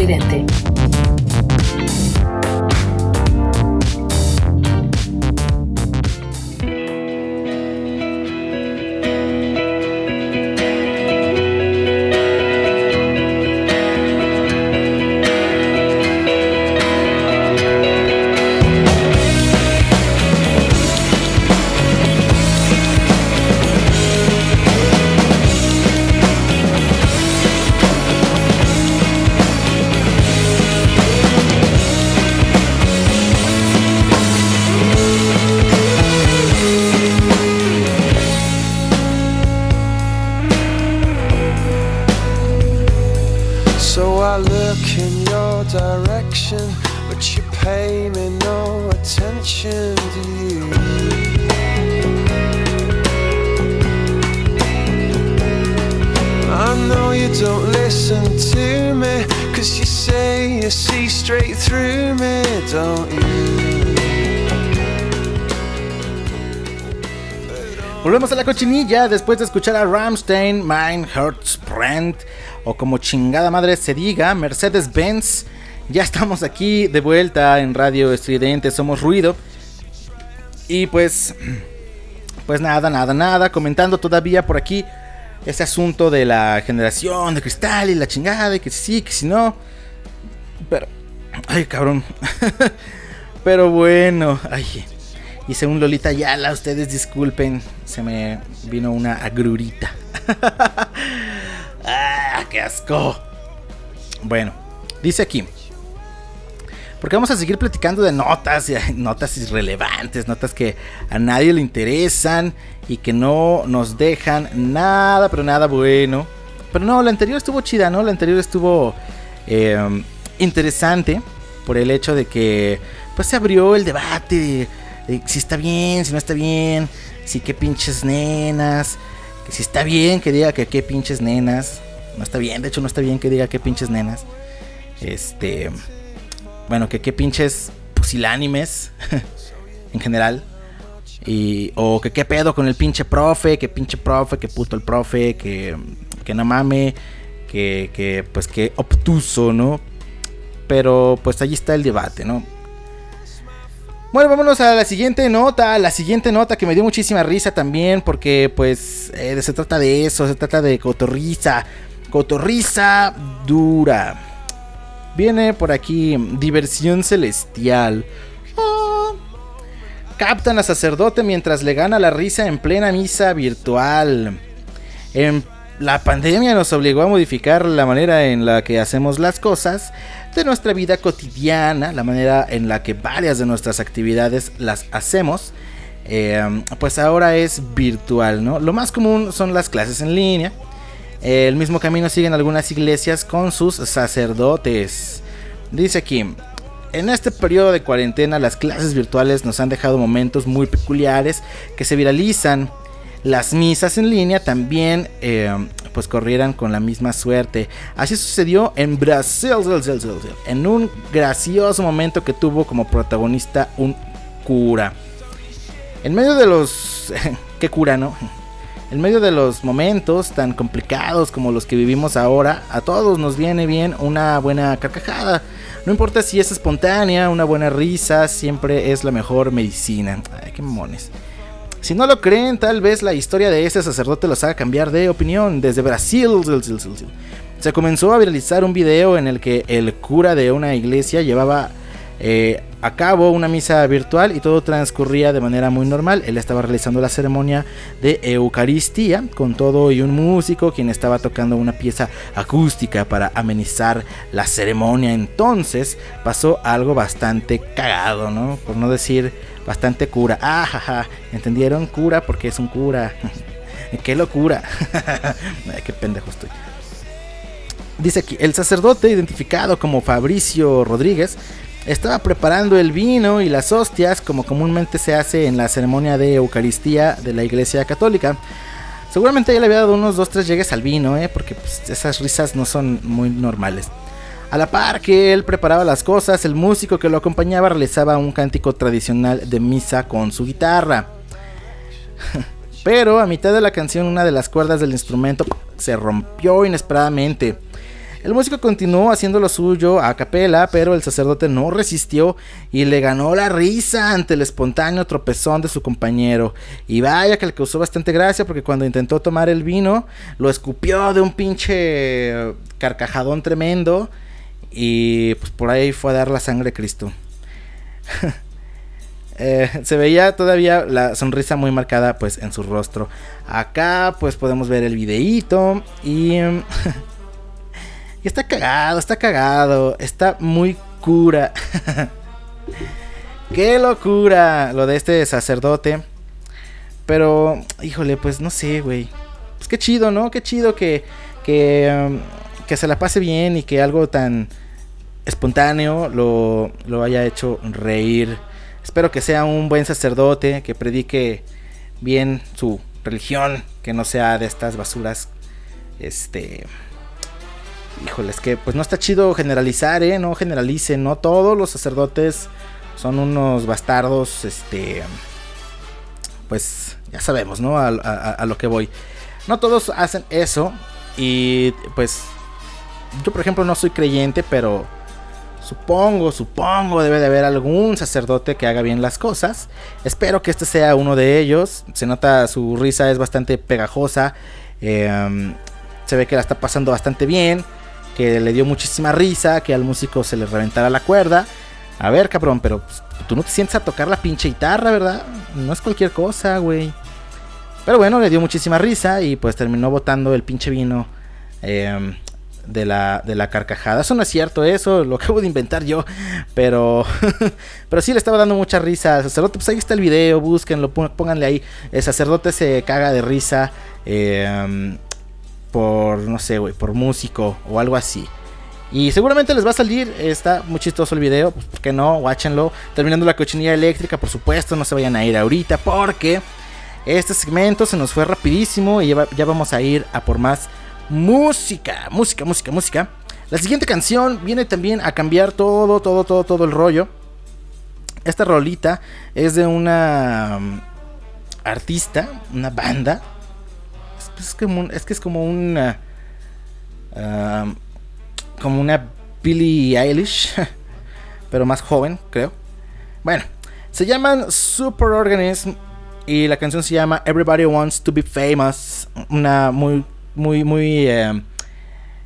Estridente. Cochinilla después de escuchar a Ramstein, Mein Herzbrand o como chingada madre se diga, Mercedes-Benz. Ya estamos aquí de vuelta en Radio Estridente, somos ruido. Y pues, pues nada, nada, nada, comentando todavía por aquí ese asunto de la generación de cristal y la chingada, y que sí, que si no. Pero, ay cabrón. Pero bueno, ay. Y según Lolita Yala, ustedes disculpen, se me vino una agrurita. ¡Ah, qué asco! Bueno, dice aquí. Porque vamos a seguir platicando de notas, notas irrelevantes, notas que a nadie le interesan y que no nos dejan nada, pero nada bueno. Pero no, la anterior estuvo chida, ¿no? La anterior estuvo eh, interesante por el hecho de que pues se abrió el debate de si está bien, si no está bien, si qué pinches nenas, que si está bien que diga que qué pinches nenas. No está bien, de hecho no está bien que diga qué pinches nenas. Este, bueno, que qué pinches pusilánimes en general. Y, o que qué pedo con el pinche profe, que pinche profe, que puto el profe, que, que no mame, que, que pues que obtuso, ¿no? Pero pues allí está el debate, ¿no? Bueno, vámonos a la siguiente nota, la siguiente nota que me dio muchísima risa también, porque pues eh, se trata de eso, se trata de cotorriza, cotorriza dura. Viene por aquí diversión celestial. Oh. Captan a sacerdote mientras le gana la risa en plena misa virtual. La pandemia nos obligó a modificar la manera en la que hacemos las cosas de nuestra vida cotidiana, la manera en la que varias de nuestras actividades las hacemos. Eh, pues ahora es virtual, ¿no? Lo más común son las clases en línea. El mismo camino siguen algunas iglesias con sus sacerdotes. Dice aquí, en este periodo de cuarentena las clases virtuales nos han dejado momentos muy peculiares que se viralizan. Las misas en línea también eh, pues corrieran con la misma suerte. Así sucedió en Brasil, en un gracioso momento que tuvo como protagonista un cura. En medio de los... ¿Qué cura, no? En medio de los momentos tan complicados como los que vivimos ahora, a todos nos viene bien una buena carcajada. No importa si es espontánea, una buena risa siempre es la mejor medicina. Ay, qué mamones. Si no lo creen, tal vez la historia de este sacerdote los haga cambiar de opinión. Desde Brasil, se comenzó a viralizar un video en el que el cura de una iglesia llevaba eh, a cabo una misa virtual y todo transcurría de manera muy normal. Él estaba realizando la ceremonia de Eucaristía con todo y un músico quien estaba tocando una pieza acústica para amenizar la ceremonia. Entonces pasó algo bastante cagado, ¿no? Por no decir bastante cura. Ah, jaja, ¿entendieron? Cura porque es un cura. ¡Qué locura! Qué pendejo estoy. Dice aquí, el sacerdote identificado como Fabricio Rodríguez estaba preparando el vino y las hostias como comúnmente se hace en la ceremonia de Eucaristía de la Iglesia Católica. Seguramente ya le había dado unos 2-3 llegues al vino, ¿eh? porque pues, esas risas no son muy normales. A la par que él preparaba las cosas, el músico que lo acompañaba realizaba un cántico tradicional de misa con su guitarra. Pero a mitad de la canción una de las cuerdas del instrumento se rompió inesperadamente. El músico continuó haciendo lo suyo a capela, pero el sacerdote no resistió y le ganó la risa ante el espontáneo tropezón de su compañero. Y vaya que le causó bastante gracia porque cuando intentó tomar el vino, lo escupió de un pinche carcajadón tremendo y pues por ahí fue a dar la sangre a Cristo. Eh, se veía todavía la sonrisa muy marcada pues en su rostro. Acá pues podemos ver el videíto y... y está cagado, está cagado, está muy cura. Qué locura lo de este sacerdote. Pero, híjole, pues no sé, güey. Pues qué chido, ¿no? Qué chido que, que, um, que se la pase bien y que algo tan espontáneo lo, lo haya hecho reír. Espero que sea un buen sacerdote, que predique bien su religión, que no sea de estas basuras. Este. Híjole, es que pues no está chido generalizar, ¿eh? No generalicen, no todos los sacerdotes son unos bastardos, este. Pues ya sabemos, ¿no? A lo que voy. No todos hacen eso. Y pues. Yo, por ejemplo, no soy creyente, pero Supongo, supongo, debe de haber algún sacerdote que haga bien las cosas. Espero que este sea uno de ellos. Se nota su risa es bastante pegajosa. eh, se ve que la está pasando bastante bien. Que le dio muchísima risa. Que al músico se le reventara la cuerda. A ver, cabrón, pero pues, tú no te sientes a tocar la pinche guitarra, ¿verdad? No es cualquier cosa, güey. Pero bueno, le dio muchísima risa y pues terminó botando el pinche vino eh, de, la, de la carcajada. Eso no es cierto, eso lo acabo de inventar yo. Pero, pero sí le estaba dando mucha risa al sacerdote. Pues ahí está el video, búsquenlo, pó- pónganle ahí. El sacerdote se caga de risa eh, por, no sé, güey, por músico o algo así. Y seguramente les va a salir, está muy chistoso el video, pues ¿por qué no? Watchenlo. Terminando la cochinilla eléctrica, por supuesto, no se vayan a ir ahorita porque este segmento se nos fue rapidísimo y ya vamos a ir a por más música, música, música, música. La siguiente canción viene también a cambiar todo, todo, todo, todo el rollo. Esta rolita es de una um, artista, una banda. Es, es que es como una... um, como una Billie Eilish, pero más joven, creo. Bueno, se llaman Superorganism y la canción se llama Everybody Wants to Be Famous. Una muy, muy, muy eh,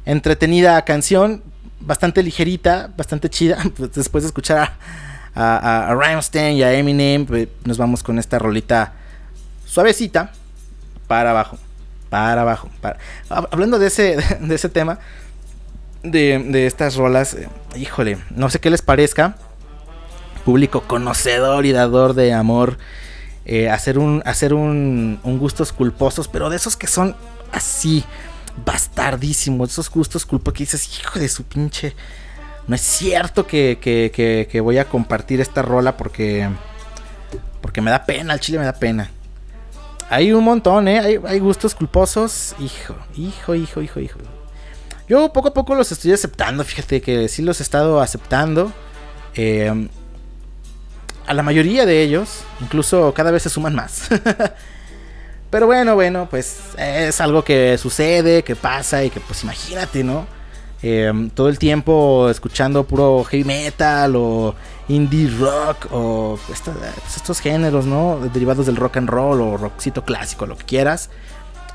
entretenida canción, bastante ligerita, bastante chida. Pues después de escuchar a, a, a Rammstein y a Eminem, pues, nos vamos con esta rolita suavecita para abajo, para abajo. Hablando de ese, de ese tema, de, de estas rolas, eh, híjole, no sé qué les parezca, público conocedor y dador de amor, eh, hacer un hacer un, un gustos culposos, pero de esos que son así bastardísimos, esos gustos culposos que dices, hijo de su pinche, no es cierto que, que, que- voy a compartir esta rola porque porque me da pena, al chile me da pena. Hay un montón, ¿eh? Hay, hay gustos culposos. Hijo, hijo, hijo, hijo, hijo. Yo poco a poco los estoy aceptando, fíjate que sí los he estado aceptando. Eh, a la mayoría de ellos, incluso cada vez se suman más. Pero bueno, bueno, pues es algo que sucede, que pasa y que pues imagínate, ¿no? Eh, todo el tiempo escuchando puro heavy metal o indie rock o esta- pues, estos géneros, ¿no? Derivados del rock and roll o rockcito clásico, lo que quieras.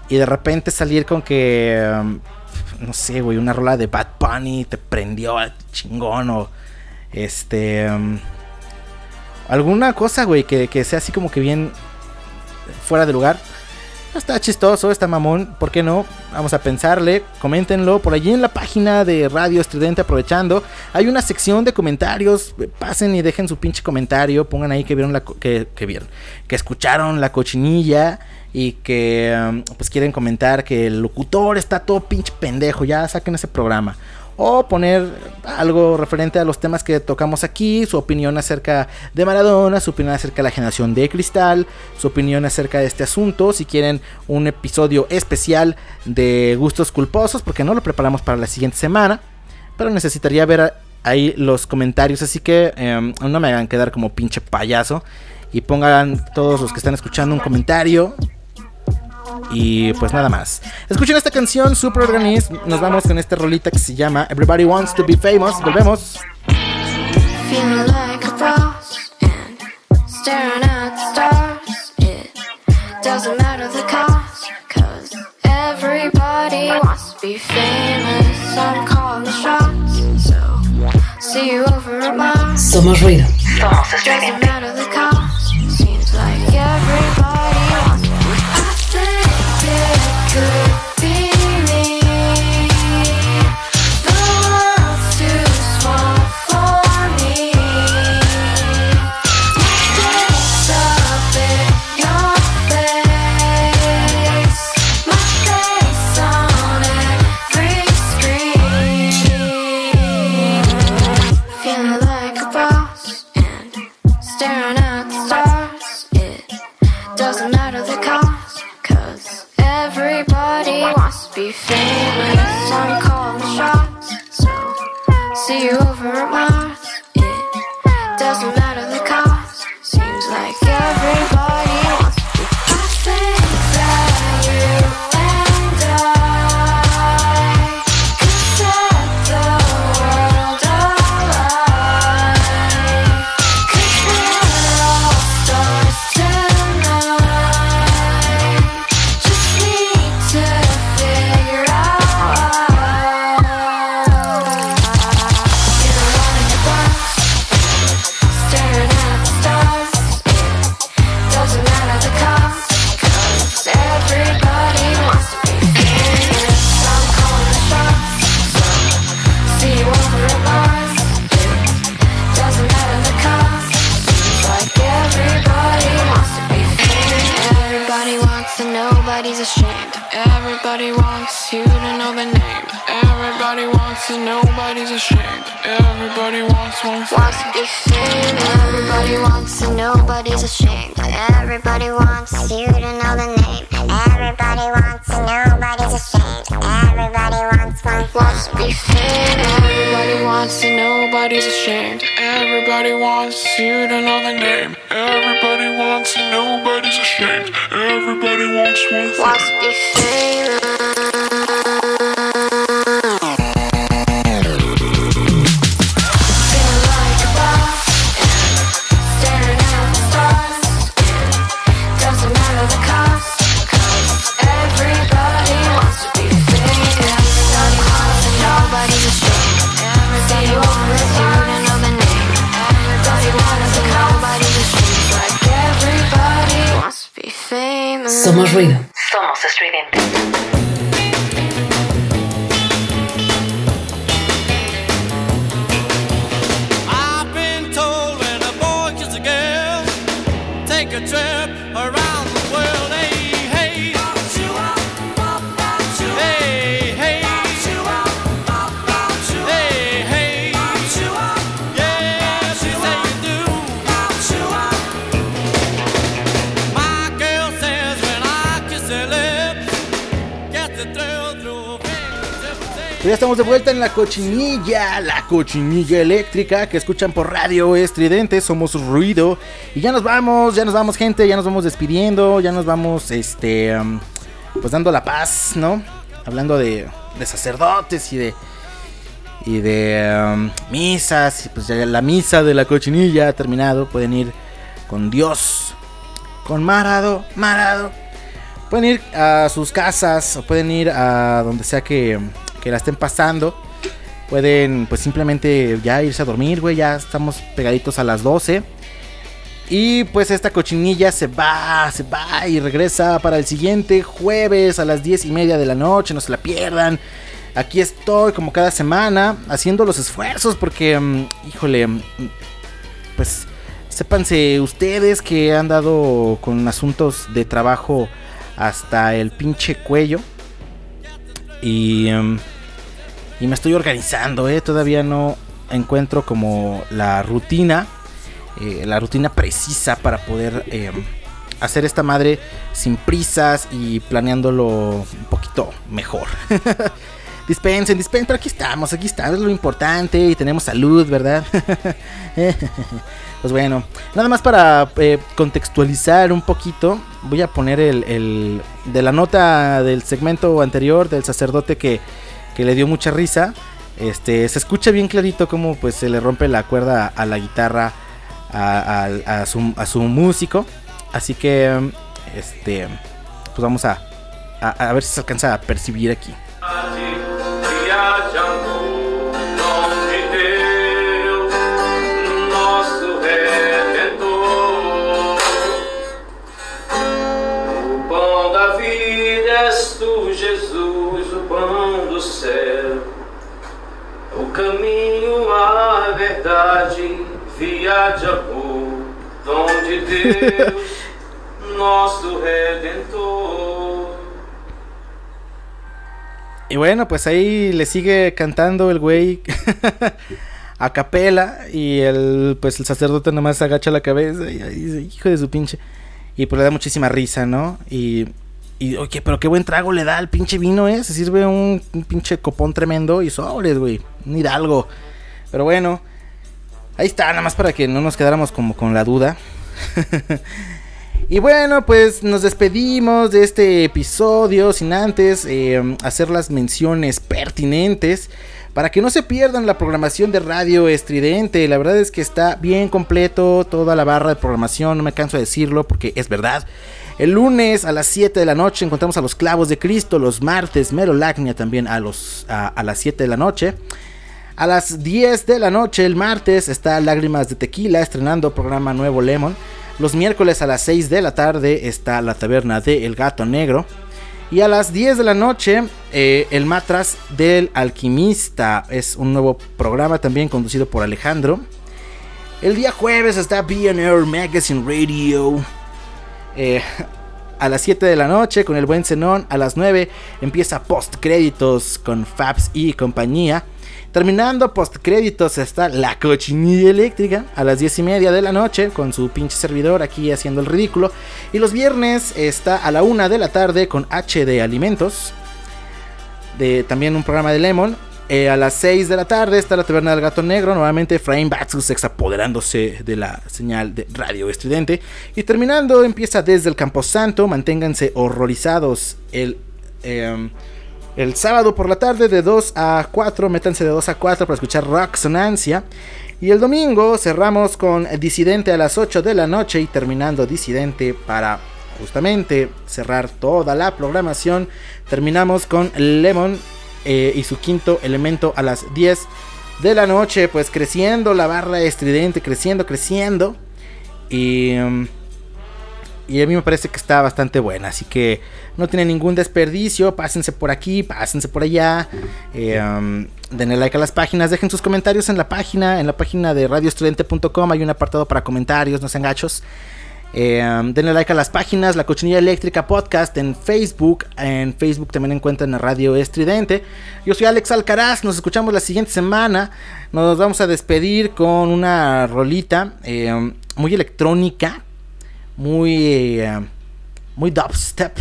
Y de repente salir con que um, no sé, güey, una rola de Bad Bunny te prendió chingón o este... mm, alguna cosa, güey, que, que sea así como que bien fuera de lugar. Está chistoso, está mamón, ¿por qué no? Vamos a pensarle, coméntenlo por allí en la página de Radio Estridente aprovechando. Hay una sección de comentarios, pasen y dejen su pinche comentario, pongan ahí que vieron la que, que vieron, que escucharon la cochinilla y que um, pues quieren comentar que el locutor está todo pinche pendejo, ya saquen ese programa. O poner algo referente a los temas que tocamos aquí, su opinión acerca de Maradona, su opinión acerca de la generación de cristal, su opinión acerca de este asunto. Si quieren un episodio especial de gustos culposos, porque no lo preparamos para la siguiente semana, pero necesitaría ver ahí los comentarios. Así que em, no me hagan quedar como pinche payaso y pongan todos los que están escuchando un comentario. Y pues nada más. Escuchen esta canción, Super Organism. Nos vamos con esta rolita que se llama Everybody Wants to Be Famous. Volvemos. Feeling like a Somos ruido. Somos estridente. Ya estamos de vuelta en la cochinilla, la cochinilla eléctrica que escuchan por radio estridente, somos ruido. Y ya nos vamos, ya nos vamos gente, ya nos vamos despidiendo, ya nos vamos, este, pues dando la paz, ¿no? Hablando de, de sacerdotes y de... Y de misas, y pues ya la misa de la cochinilla ha terminado, pueden ir con Dios, con Marado, Marado. Pueden ir a sus casas o pueden ir a donde sea que, que la estén pasando. Pueden pues simplemente ya irse a dormir, güey. Ya estamos pegaditos a las 12. Y pues esta cochinilla se va, se va y regresa para el siguiente jueves a las 10 y media de la noche. No se la pierdan. Aquí estoy como cada semana haciendo los esfuerzos porque, mm, híjole, mm, pues sépanse ustedes que han dado con asuntos de trabajo hasta el pinche cuello. Y, mm, y me estoy organizando, ¿eh? Todavía no encuentro como la rutina, eh, la rutina precisa para poder eh, hacer esta madre sin prisas y planeándolo un poquito mejor. dispensen, dispensen, pero aquí estamos, aquí estamos, es lo importante y tenemos salud, ¿verdad? pues bueno, nada más para eh, contextualizar un poquito, voy a poner el, el, de la nota del segmento anterior del sacerdote que, que le dio mucha risa. Este, se escucha bien clarito cómo pues se le rompe la cuerda a la guitarra a, a- su, a su músico. Así que, este, pues vamos a, a, a ver si se alcanza a percibir aquí. Caminho, a verdade, via de amor, dom de Deus, nosso Redentor. Y bueno, pues ahí le sigue cantando el güey a capela y el pues el sacerdote nomás agacha la cabeza y ahí dice, hijo de su pinche. Y pues le da muchísima risa, ¿no? Y, y oye, pero qué buen trago le da al pinche vino, ¿eh? Se sirve un, un pinche copón tremendo y sobres, güey. Un hidalgo. Pero bueno, ahí está, nada más para que no nos quedáramos como con la duda. Y bueno, pues nos despedimos de este episodio sin antes eh, hacer las menciones pertinentes para que no se pierdan la programación de Radio Estridente. La verdad es que está bien completo toda la barra de programación, no me canso de decirlo porque es verdad. El lunes a las 7 de la noche encontramos a los Clavos de Cristo, los martes Merolacnia también a, los, a, a las 7 de la noche. A las 10 de la noche el martes está Lágrimas de Tequila estrenando programa nuevo Lemon. Los miércoles a las 6 de la tarde está la taberna de El Gato Negro. Y a las 10 de la noche, eh, el Matras del Alquimista es un nuevo programa también conducido por Alejandro. El día jueves está BNR Magazine Radio. Eh, a las 7 de la noche con el buen Zenón. A las 9 empieza post créditos con Fabs y compañía. Terminando post créditos está la cochinilla eléctrica a las 10 y media de la noche con su pinche servidor aquí haciendo el ridículo. Y los viernes está a la 1 de la tarde con H de Alimentos. De, también un programa de Lemon. Eh, a las 6 de la tarde está la taberna del gato negro. Nuevamente Efraín Batsus apoderándose de la señal de radio estridente. Y terminando empieza desde el Camposanto. Manténganse horrorizados el... em, el sábado por la tarde de 2 a 4, métanse de 2 a 4 para escuchar Rocksonancia. Y el domingo cerramos con Disidente a las 8 de la noche y terminando Disidente para justamente cerrar toda la programación. Terminamos con Lemon eh, y su quinto elemento a las 10 de la noche, pues creciendo la barra estridente, creciendo, creciendo. Y... um, y a mí me parece que está bastante buena. Así que no tiene ningún desperdicio. Pásense por aquí, pásense por allá. Eh, um, denle like a las páginas. Dejen sus comentarios en la página. En la página de radioestudiante.com hay un apartado para comentarios. No sean gachos. Eh, um, denle like a las páginas. La Cochinilla Eléctrica Podcast en Facebook. En Facebook también encuentran a Radio Estridente. Yo soy Alex Alcaraz. Nos escuchamos la siguiente semana. Nos vamos a despedir con una rolita eh, um, muy electrónica muy eh, muy dubstep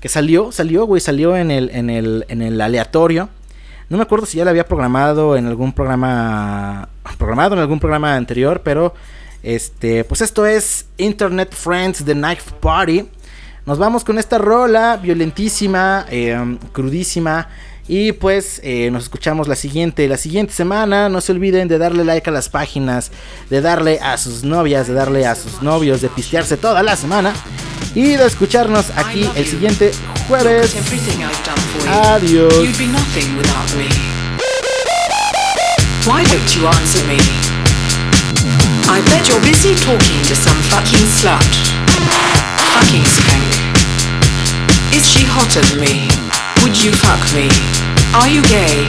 que salió salió güey salió en el en el en el aleatorio. No me acuerdo si ya la había programado en algún programa programado en algún programa anterior pero este pues esto es Internet Friends The Knife Party. Nos vamos con esta rola violentísima eh, crudísima y pues eh, nos escuchamos la siguiente, la siguiente semana. No se olviden de darle like a las páginas, de darle a sus novias, de darle a sus novios, de pistearse toda la semana. Y de escucharnos aquí el siguiente jueves. Adiós. Why don't you answer me? I bet you're busy talking to some fucking slut. Fucking skank. Is she hotter than me? Would you fuck me? Are you gay?